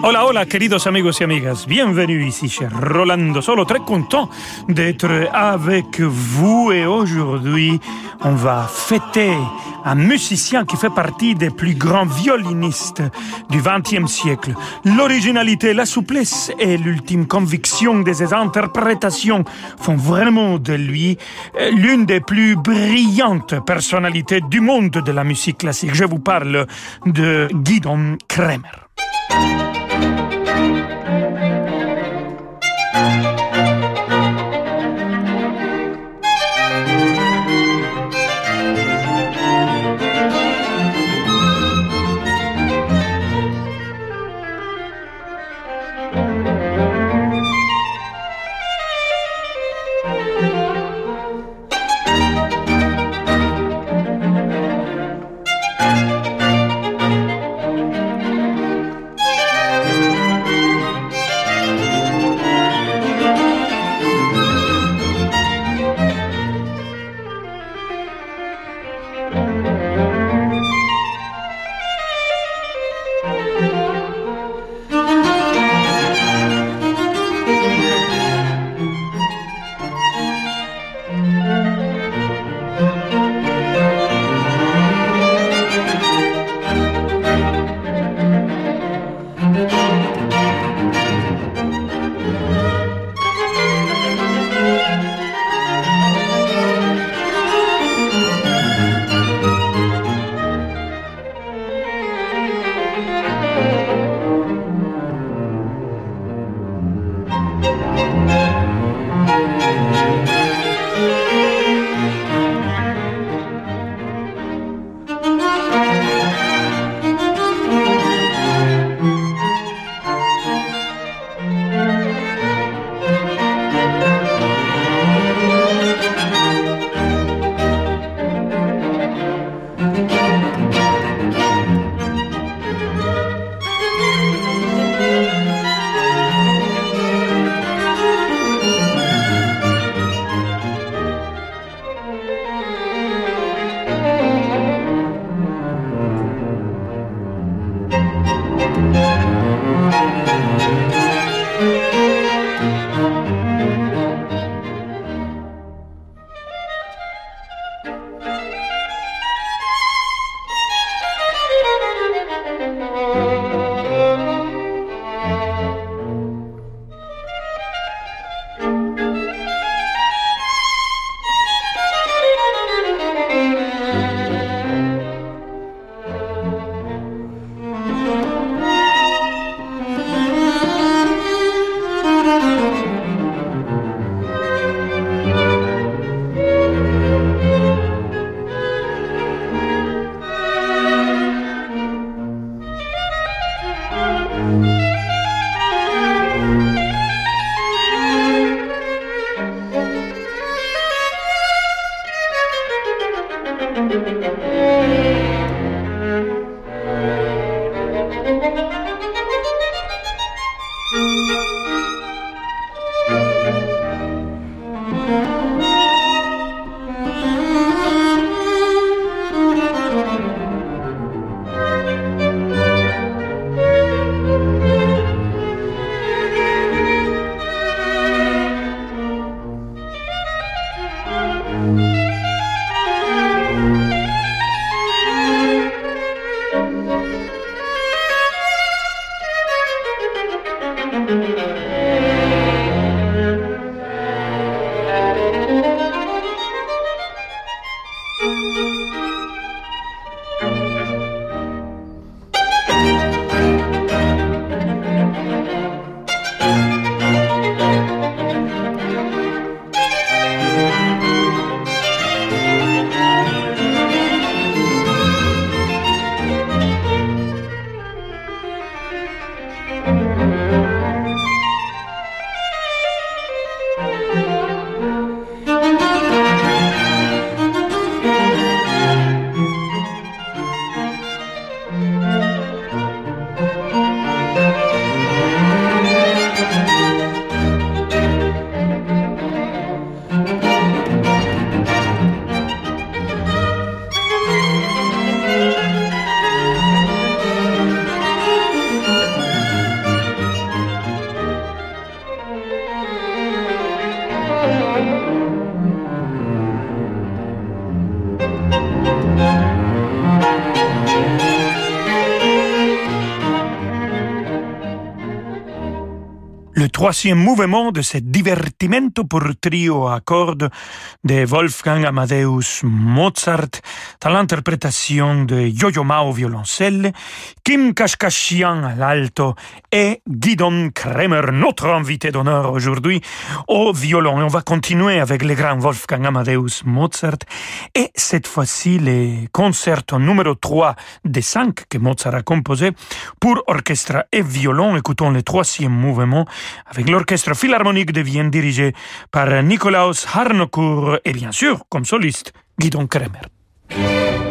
Hola, hola, queridos amigos y amigas. Bienvenue ici chez Rolando Solo. Très content d'être avec vous et aujourd'hui, on va fêter un musicien qui fait partie des plus grands violinistes du XXe siècle. L'originalité, la souplesse et l'ultime conviction de ses interprétations font vraiment de lui euh, l'une des plus brillantes personnalités du monde de la musique classique. Je vous parle de Guidon Kremer. Le troisième mouvement de ce divertimento pour trio à cordes de Wolfgang Amadeus Mozart, dans l'interprétation de Yo-Yo Ma au violoncelle, Kim Kashkashian à l'alto et Guidon Kremer, notre invité d'honneur aujourd'hui, au violon. Et on va continuer avec le grand Wolfgang Amadeus Mozart et cette fois-ci les concertos numéro 3 des 5 que Mozart a composé pour orchestre et violon. Écoutons le troisième mouvement avec l'orchestre philharmonique de Vienne dirigé par Nikolaus Harnoncourt et bien sûr, comme soliste, Guidon Kremer.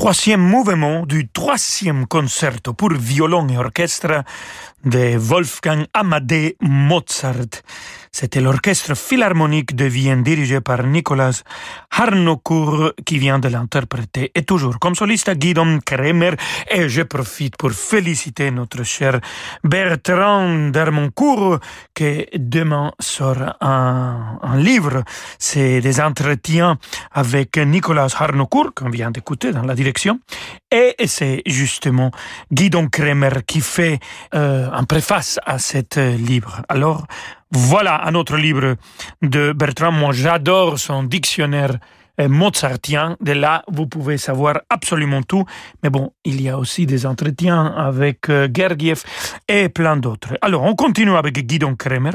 Troisième mouvement du troisième concerto pour violon et orchestre de Wolfgang Amadeus Mozart. C'était l'orchestre philharmonique de Vienne dirigé par Nicolas Harnoncourt qui vient de l'interpréter et toujours comme soliste Guidon Kremer et je profite pour féliciter notre cher Bertrand Dermoncourt qui demain sort un, un livre. C'est des entretiens avec Nicolas Harnoncourt qu'on vient d'écouter dans la direction et c'est justement Guidon Kremer qui fait euh, un préface à cet livre. Alors voilà un autre livre de Bertrand. Moi, j'adore son dictionnaire euh, mozartien. De là, vous pouvez savoir absolument tout. Mais bon, il y a aussi des entretiens avec euh, Gergiev et plein d'autres. Alors, on continue avec Guidon Kremer.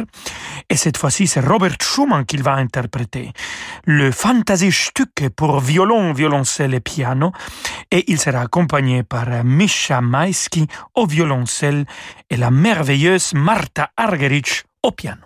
Et cette fois-ci, c'est Robert Schumann qu'il va interpréter. Le Stück pour violon, violoncelle et piano. Et il sera accompagné par Misha Maisky au violoncelle et la merveilleuse Marta Argerich au piano.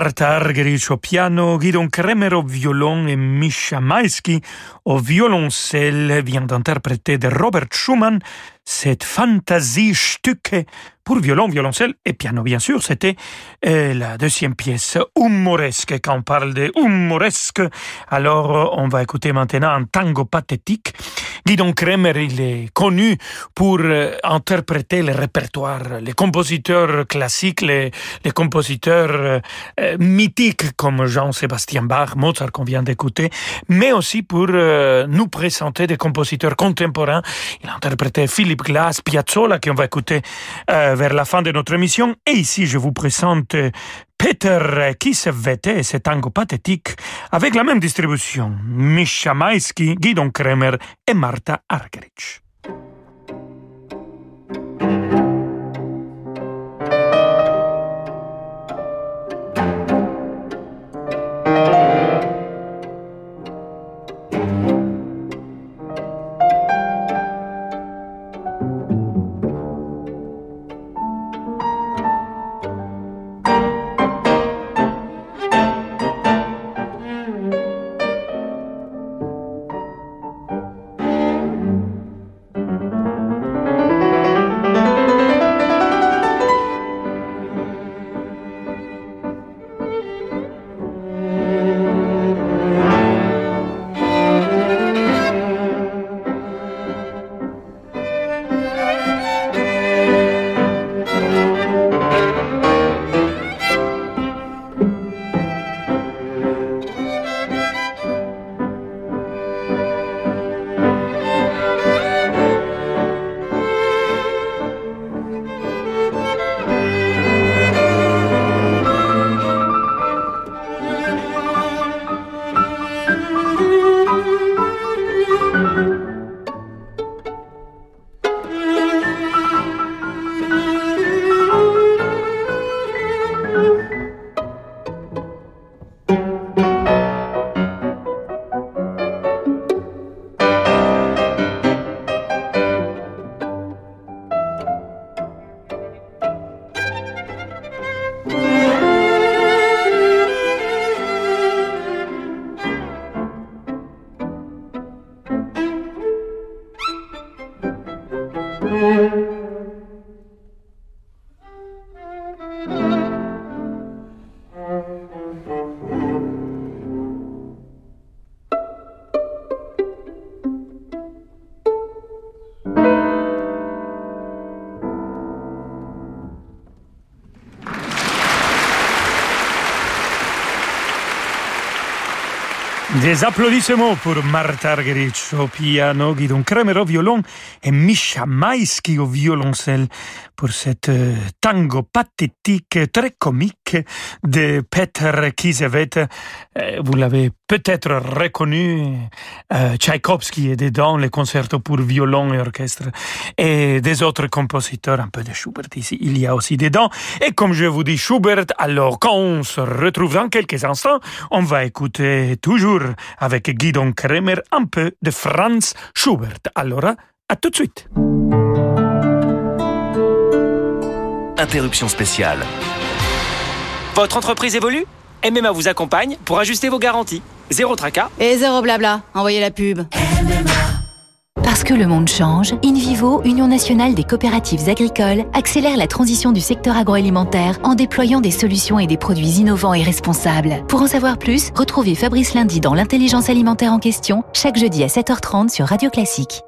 Marta Argerich au piano, Guidon Kremer au violon et Misha Maisky au violoncelle vient d'interpréter de Robert Schumann cette Fantasie-Stücke pour violon, violoncelle et piano, bien sûr. C'était euh, la deuxième pièce humoresque. Quand on parle de humoresque, alors on va écouter maintenant un tango pathétique. Guidon Kremer, il est connu pour euh, interpréter le répertoire, les compositeurs classiques, les, compositeurs euh, mythiques comme Jean-Sébastien Bach, Mozart qu'on vient d'écouter, mais aussi pour nous présenter des compositeurs contemporains. Il a interprété Philippe Glass, Piazzolla, qu'on va écouter vers la fin de notre émission. Et ici, je vous présente Peter Kisevete, ce tango pathétique, avec la même distribution. Misha Maisky, Guidon Kremer et Marta Argerich. Des applaudissements pour Marta Argerich au piano, Guidon Kremer au violon et Misha Maïski au violoncelle pour cette euh, tango pathétique, très comique de Peter Kisevet. Euh, vous l'avez peut-être reconnu, euh, Tchaïkovski est dedans, les concertos pour violon et orchestre, et des autres compositeurs, un peu de Schubert ici, il y a aussi dedans. Et comme je vous dis Schubert, alors quand on se retrouve dans quelques instants, on va écouter toujours avec Guidon Kremer un peu de Franz Schubert. Alors, à tout de suite. Interruption spéciale. Votre entreprise évolue MMA vous accompagne pour ajuster vos garanties. Zéro tracas. Et zéro blabla. Envoyez la pub. Parce que le monde change, InVivo, Union nationale des coopératives agricoles, accélère la transition du secteur agroalimentaire en déployant des solutions et des produits innovants et responsables. Pour en savoir plus, retrouvez Fabrice Lundi dans l'intelligence alimentaire en question, chaque jeudi à 7h30 sur Radio Classique.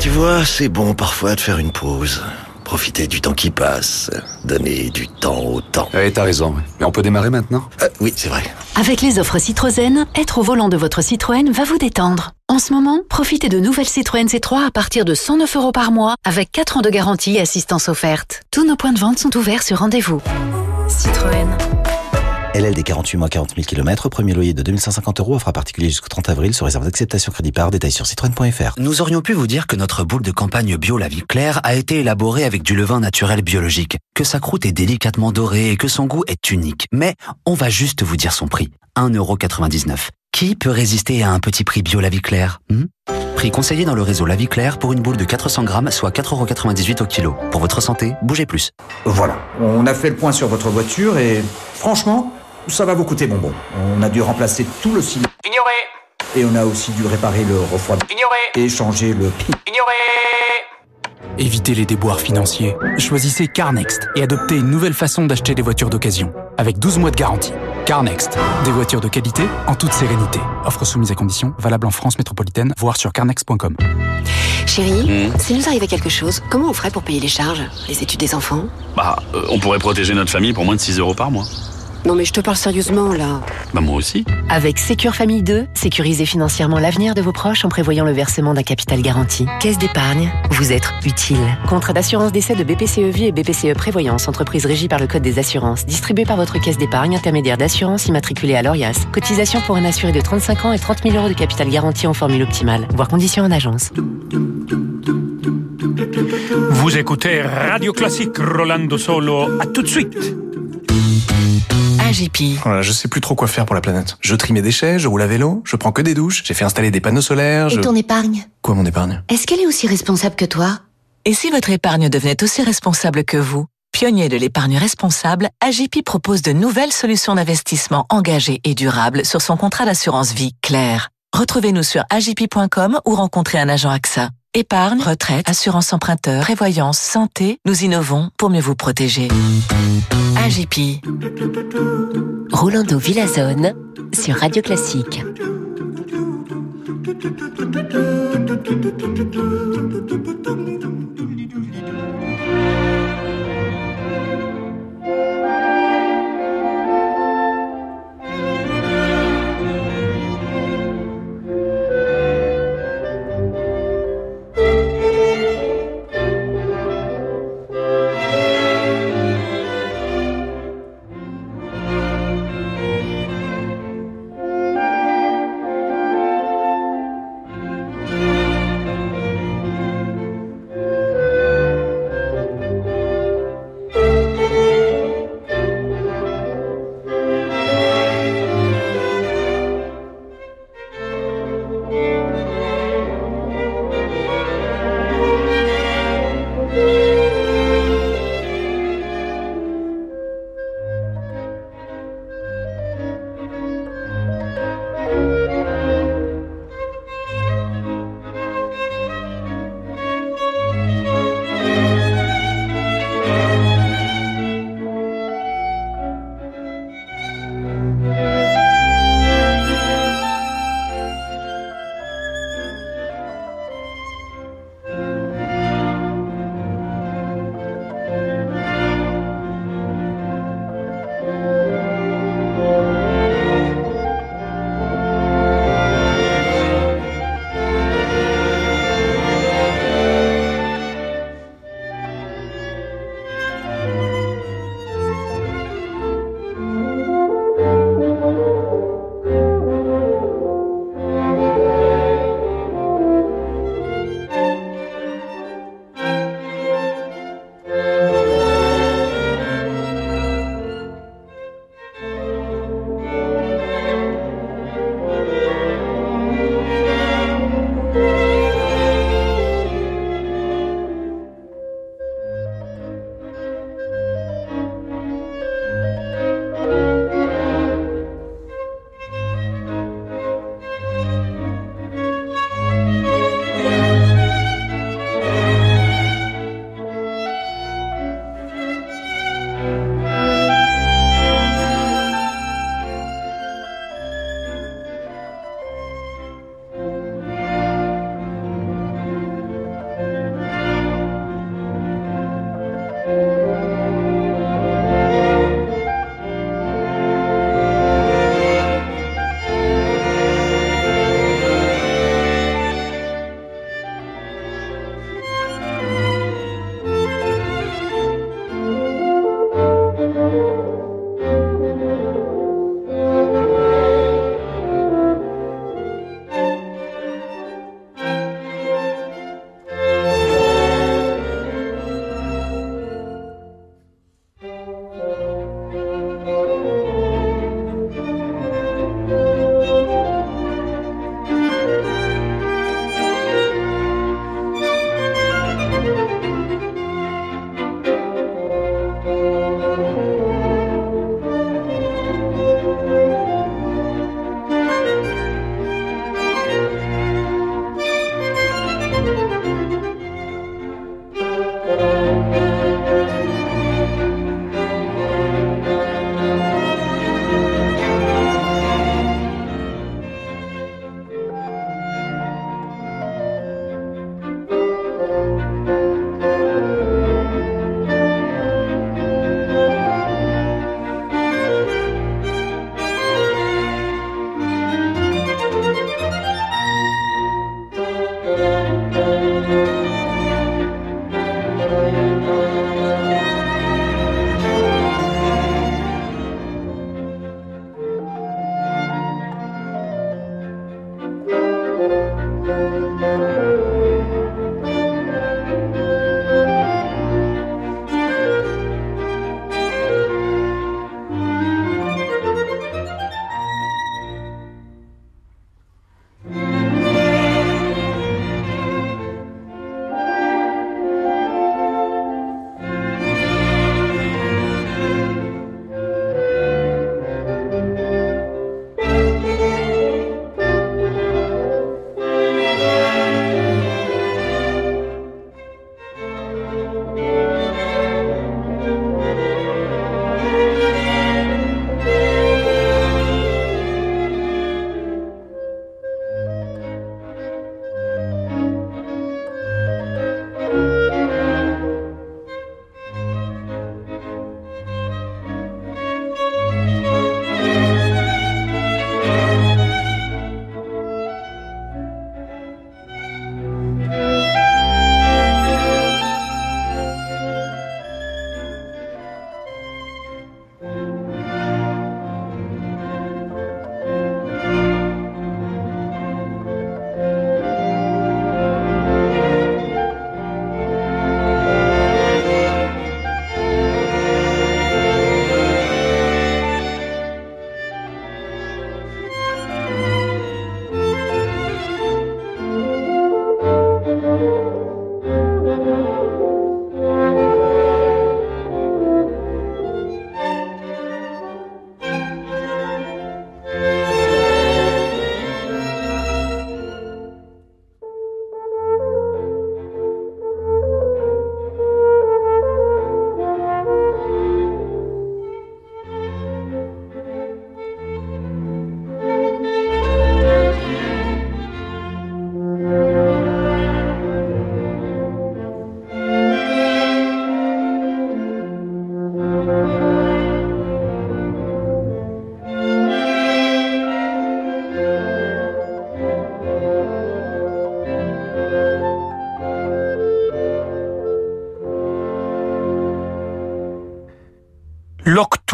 Tu vois, c'est bon parfois de faire une pause. Profiter du temps qui passe, donner du temps au temps. Ouais, t'as raison. Mais on peut démarrer maintenant? Euh, Oui, c'est vrai. Avec les offres Citroën, être au volant de votre Citroën va vous détendre. En ce moment, profitez de nouvelles Citroën C3 à partir de 109 euros par mois, avec 4 ans de garantie et assistance offerte. Tous nos points de vente sont ouverts sur rendez-vous. Citroën. LLD 48 mois 40 000 km, premier loyer de 2550 euros, offre à particulier jusqu'au 30 avril, sur réserve d'acceptation crédit par, détail sur citroën.fr. Nous aurions pu vous dire que notre boule de campagne bio La Vie Claire a été élaborée avec du levain naturel biologique, que sa croûte est délicatement dorée et que son goût est unique. Mais on va juste vous dire son prix. 1,99€. Qui peut résister à un petit prix bio La Vie Claire hmm? Prix conseillé dans le réseau La Vie Claire pour une boule de 400 grammes, soit 4,98€ au kilo. Pour votre santé, bougez plus. Voilà, on a fait le point sur votre voiture et franchement, ça va vous coûter bonbon. On a dû remplacer tout le ciment Ignoré. et on a aussi dû réparer le refroidissement Ignoré. et changer le pi. Ignoré. Évitez les déboires financiers. Choisissez CarNext et adoptez une nouvelle façon d'acheter des voitures d'occasion. Avec 12 mois de garantie. CarNext. Des voitures de qualité en toute sérénité. Offre soumise à conditions, valable en France métropolitaine, voire sur carnext.com. Chérie, s'il nous arrivait quelque chose, comment on ferait pour payer les charges Les études des enfants? Bah, euh, on pourrait protéger notre famille pour moins de 6 euros par mois. Non mais je te parle sérieusement là. Bah, moi aussi. Avec Sécure Famille 2, sécurisez financièrement l'avenir de vos proches en prévoyant le versement d'un capital garanti. Caisse d'épargne, vous êtes utile. Contrat d'assurance d'essai de BPCE Vie et BPCE Prévoyance, entreprise régie par le Code des assurances, distribué par votre caisse d'épargne, intermédiaire d'assurance immatriculée à l'ORIAS. Cotisation pour un assuré de 35 ans et 30 000 euros de capital garanti en formule optimale. Voir conditions en agence. Vous écoutez Radio Classique Rolando Solo. À tout de suite. AGP. Voilà, je sais plus trop quoi faire pour la planète. Je trie mes déchets, je roule à vélo, je prends que des douches, j'ai fait installer des panneaux solaires, je... Et ton épargne? Quoi mon épargne? Est-ce qu'elle est aussi responsable que toi? Et si votre épargne devenait aussi responsable que vous? Pionnier de l'épargne responsable, AGP propose de nouvelles solutions d'investissement engagées et durables sur son contrat d'assurance vie clair. Retrouvez-nous sur agp.com ou rencontrez un agent AXA. Épargne, retraite, assurance emprunteur, prévoyance, santé, nous innovons pour mieux vous protéger. AGP. Rolando Villazone sur Radio Classique.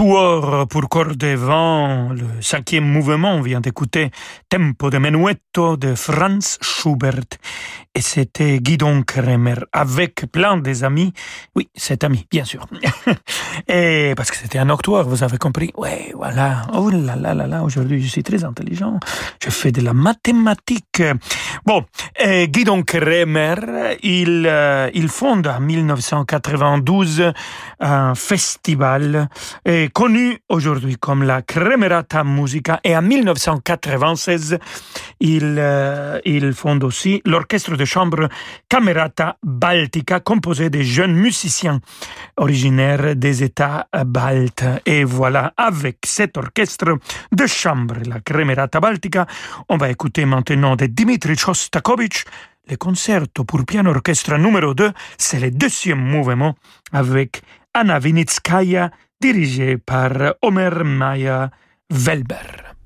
Pour cordes et vent, le cinquième mouvement, vient d'écouter Tempo de Menuetto de Franz Schubert. Et c'était Guidon Kremer avec plein des amis. Oui, cet ami, bien sûr. et parce que c'était un octoire, vous avez compris. Ouais, voilà. Oh là là là là, aujourd'hui je suis très intelligent. Je fais de la mathématique. Bon, Guidon Kremer, il, euh, il fonde en 1992 un festival est connu aujourd'hui comme la Cremerata Musica et en 1996, il, euh, il fonde aussi l'orchestre de chambre Camerata Baltica composé de jeunes musiciens originaires des États baltes. Et voilà, avec cet orchestre de chambre, la Cremerata Baltica, on va écouter maintenant de Dimitri Shostakovich le concerto pour piano orchestre numéro 2, c'est le deuxième mouvement avec Anna Vinitskaya dirigé par Omer Maya Welber.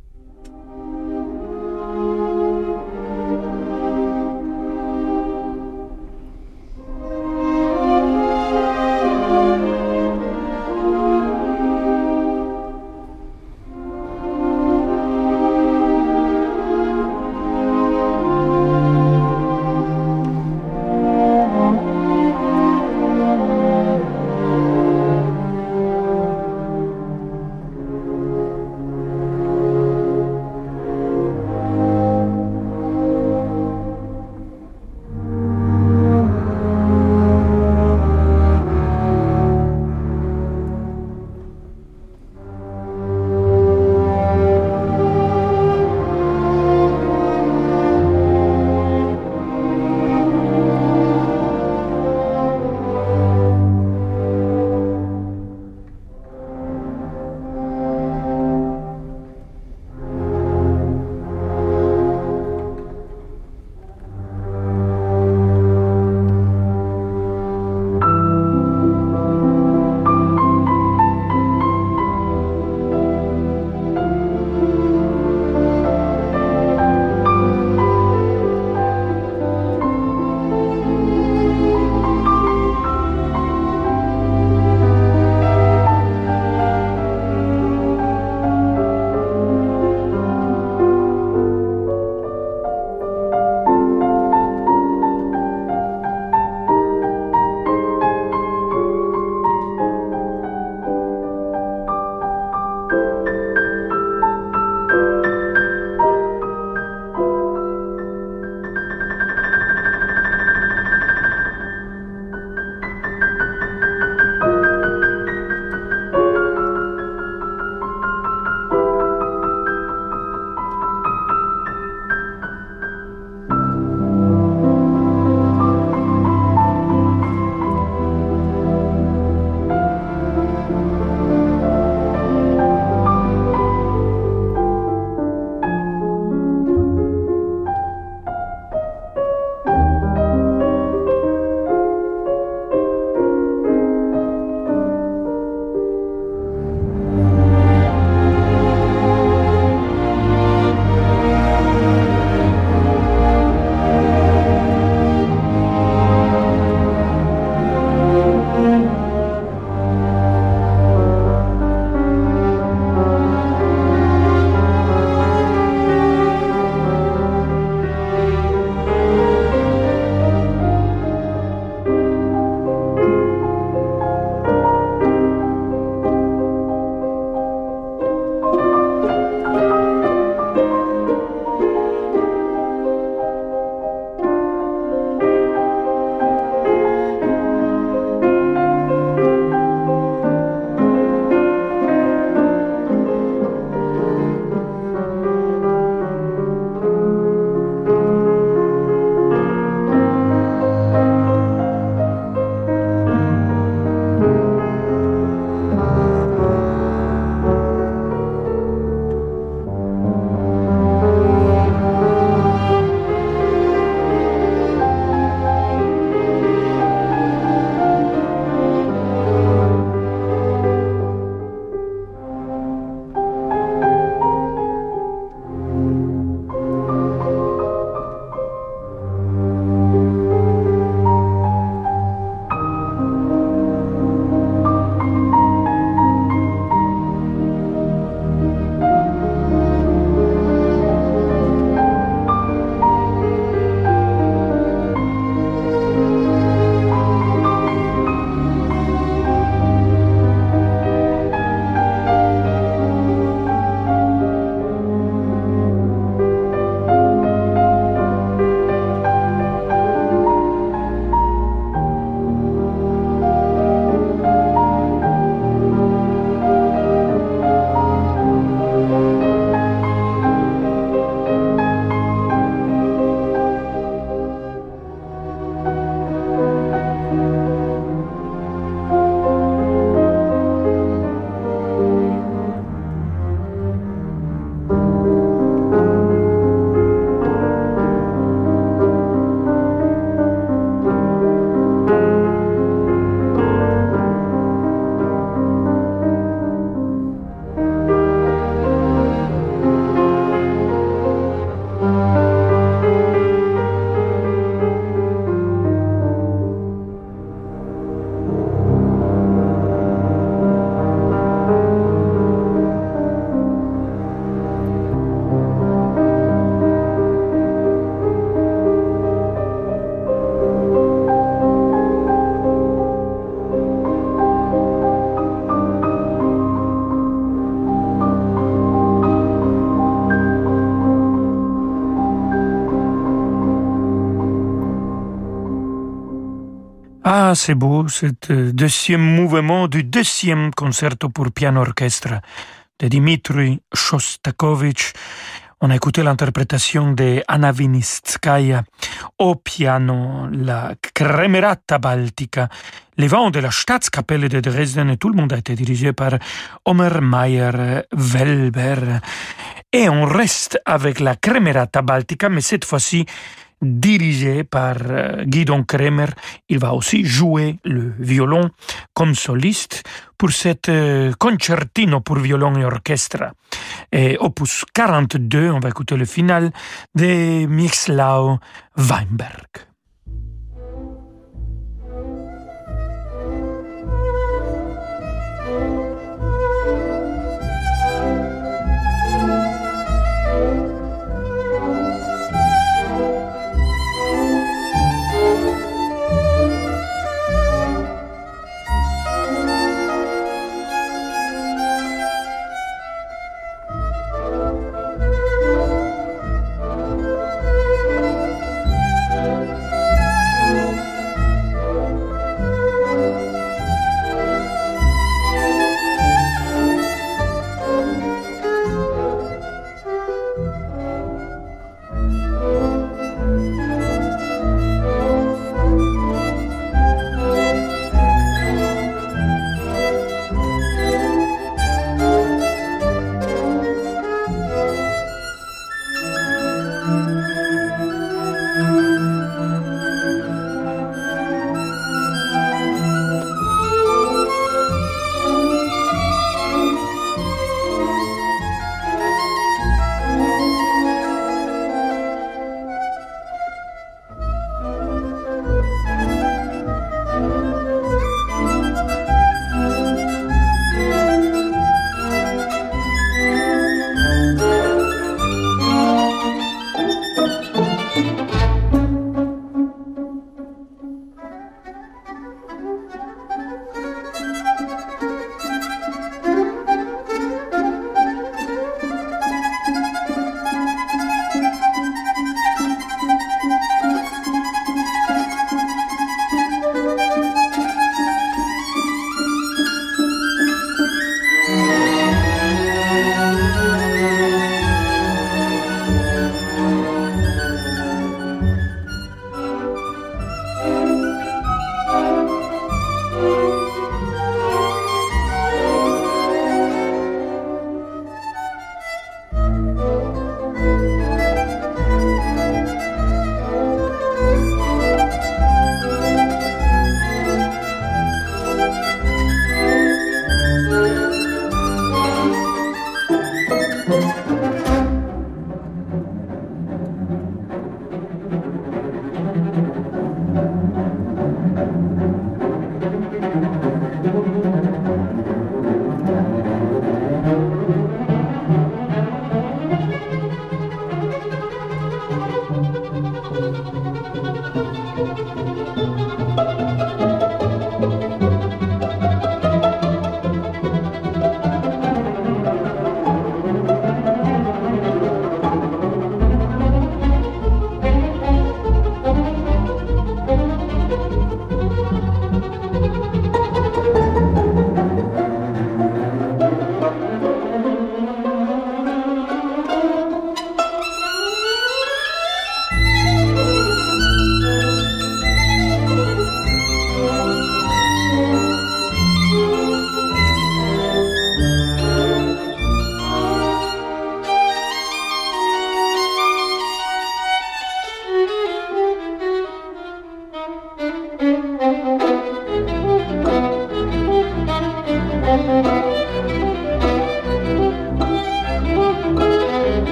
C'est beau, cet euh, deuxième mouvement du deuxième concerto pour piano orchestre de Dimitri Shostakovich. On a écouté l'interprétation de Anna Vinitskaya au piano, la Kremerata Baltica, les vents de la Staatskapelle de Dresden et tout le monde a été dirigé par Omer Mayer Welber. Et on reste avec la Kremerata Baltica, mais cette fois-ci dirigé par euh, Guidon Kremer. Il va aussi jouer le violon comme soliste pour cette euh, concertino pour violon et orchestre. Et opus 42, on va écouter le final de Mixlau Weinberg.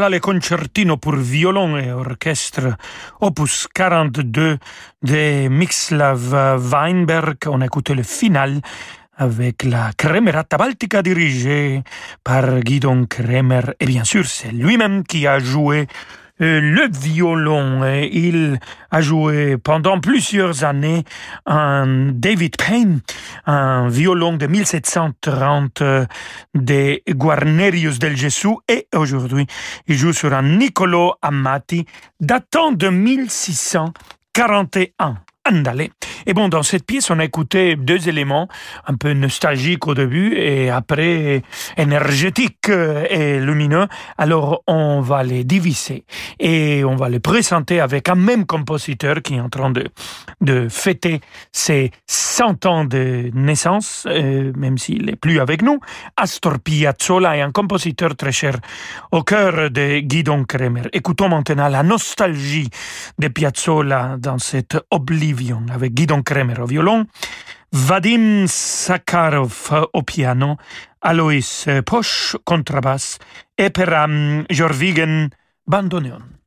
Voilà le concertino pour violon et orchestre, opus 42 de Mixlav Weinberg. On a écouté le final avec la Kremerata Baltica dirigée par Guidon Kremer. Et bien sûr, c'est lui-même qui a joué le violon. Il a joué pendant plusieurs années un David Payne, un violon de 1730 euh, de Guarnerius del Gesù et aujourd'hui il joue sur un Niccolo Amati datant de 1641. Andale. Et bon, dans cette pièce, on a écouté deux éléments un peu nostalgiques au début et après énergétiques et lumineux. Alors, on va les diviser et on va les présenter avec un même compositeur qui est en train de, de fêter ses 100 ans de naissance, euh, même s'il n'est plus avec nous. Astor Piazzolla est un compositeur très cher au cœur de Guidon Kremer. Écoutons maintenant la nostalgie de Piazzolla dans cette avec Guidon Don Kremer au violon, Vadim Sakharov au piano, Alois Posch contrabasse et Peram Jorvigen bandoneon.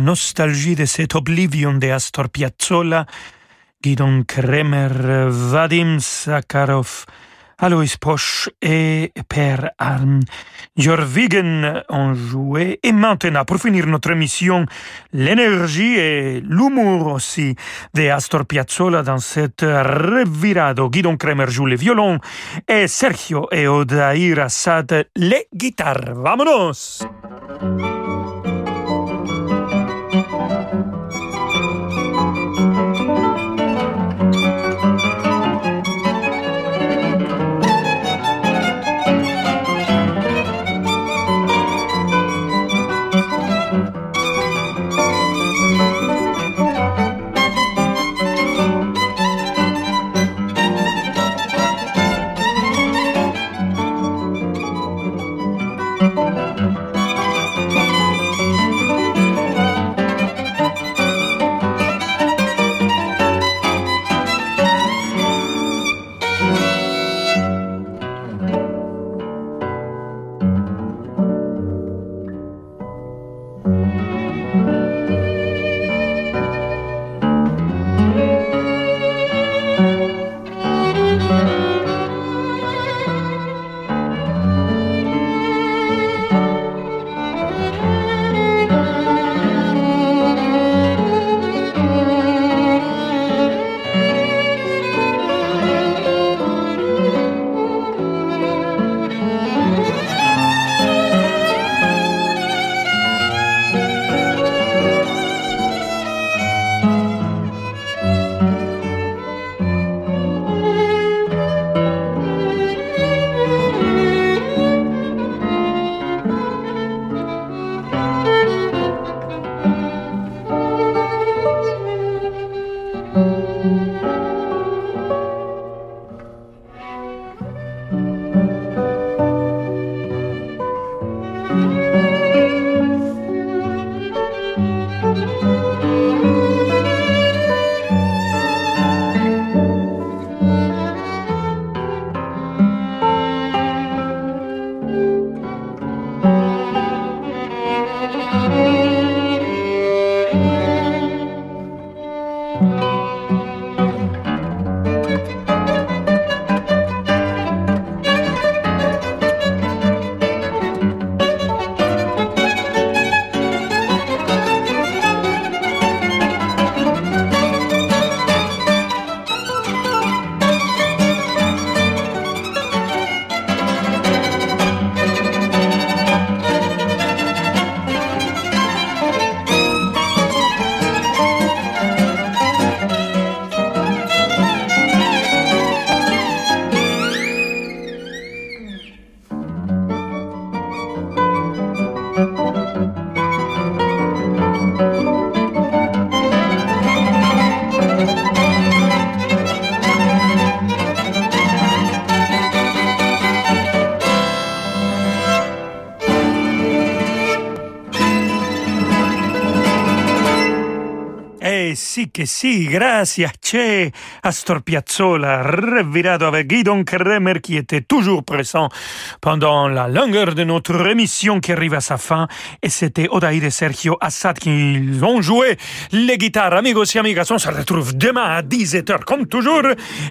Nostalgie de cet Oblivion de Astor Piazzolla, Guidon Kremer, Vadim Sakharov, Alois Poche et Per Arm. Jorvigen ont joué. Et maintenant, pour finir notre émission, l'énergie et l'humour aussi de Astor Piazzolla dans cette revirado. Guidon Kremer joue le violon et Sergio et Odair Assad les guitares. Vamonos! Che sì, gracias, c'è Astor Piazzolla, revirado avec Guidon Kremer qui était toujours présent pendant la longueur de notre émission qui arrive à sa fin. Et c'était Odaïde et Sergio Assad qui ont joué les guitares. Amigos et amigas, on se retrouve demain à 17h comme toujours.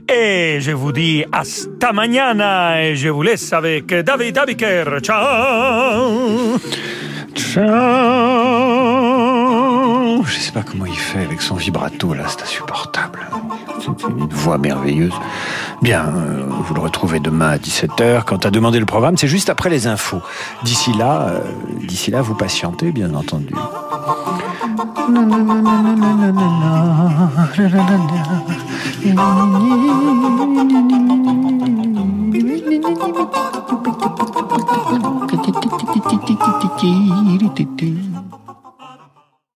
Et je vous dis hasta mañana et je vous laisse avec David Abiker. Ciao Ciao non, je sais pas comment il fait avec son vibrato là, c'est insupportable. C'est une voix merveilleuse. Bien, vous le retrouvez demain à 17h. Quant à demandé le programme, c'est juste après les infos. D'ici là, d'ici là, vous patientez, bien entendu.